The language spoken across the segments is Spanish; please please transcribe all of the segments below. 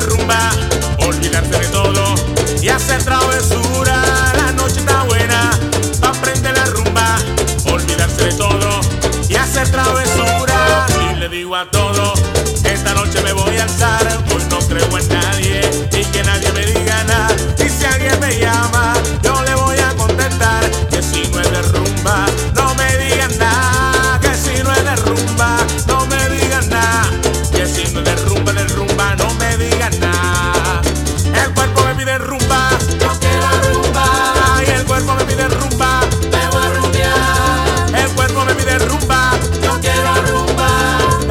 rumba, olvidarse de todo y hacer travesura. La noche está buena, pa' prender la rumba, olvidarse de todo y hacer travesura. Y le digo a todo, esta noche me voy a alzar, hoy no creo en nada. El cuerpo me pide rumba, yo quiero rumba. El cuerpo me pide rumba, me voy a rumbear. El cuerpo me pide rumba, yo quiero rumba.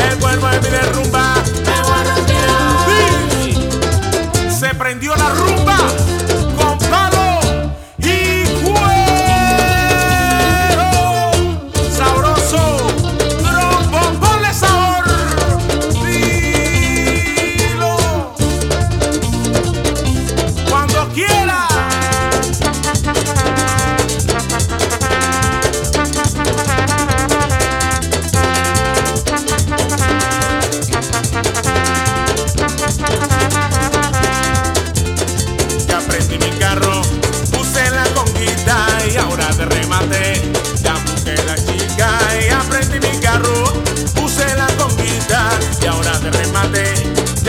El cuerpo me pide rumba, me voy a rumbear. Sí. Se prendió la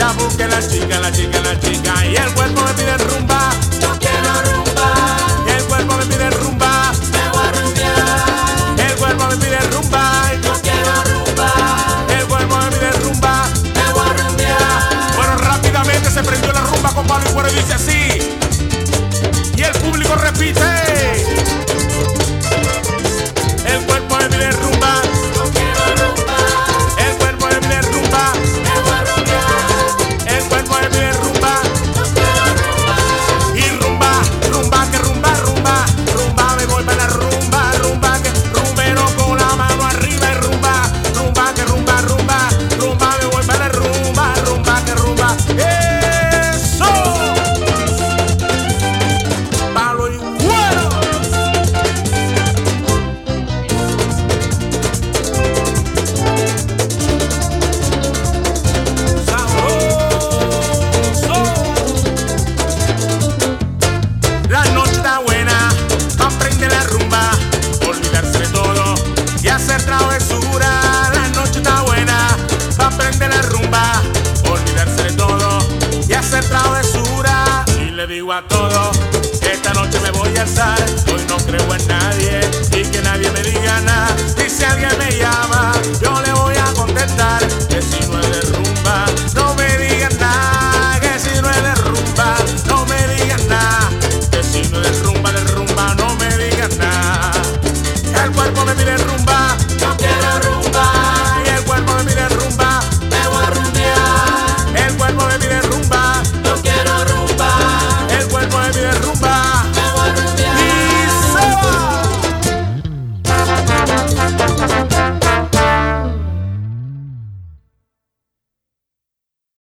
Ya busqué la chica, la chica, la chica y el cuerpo me pide rumba. Y le digo a todos que esta noche me voy a alzar. Hoy no creo en nadie y que nadie me diga nada. Y si alguien me llama, yo le voy a contestar que si no es de rumba, no me digan nada. Que si no es de rumba, no me digan nada. Que si no es de rumba, de rumba, no me digan nada. El cuerpo me mira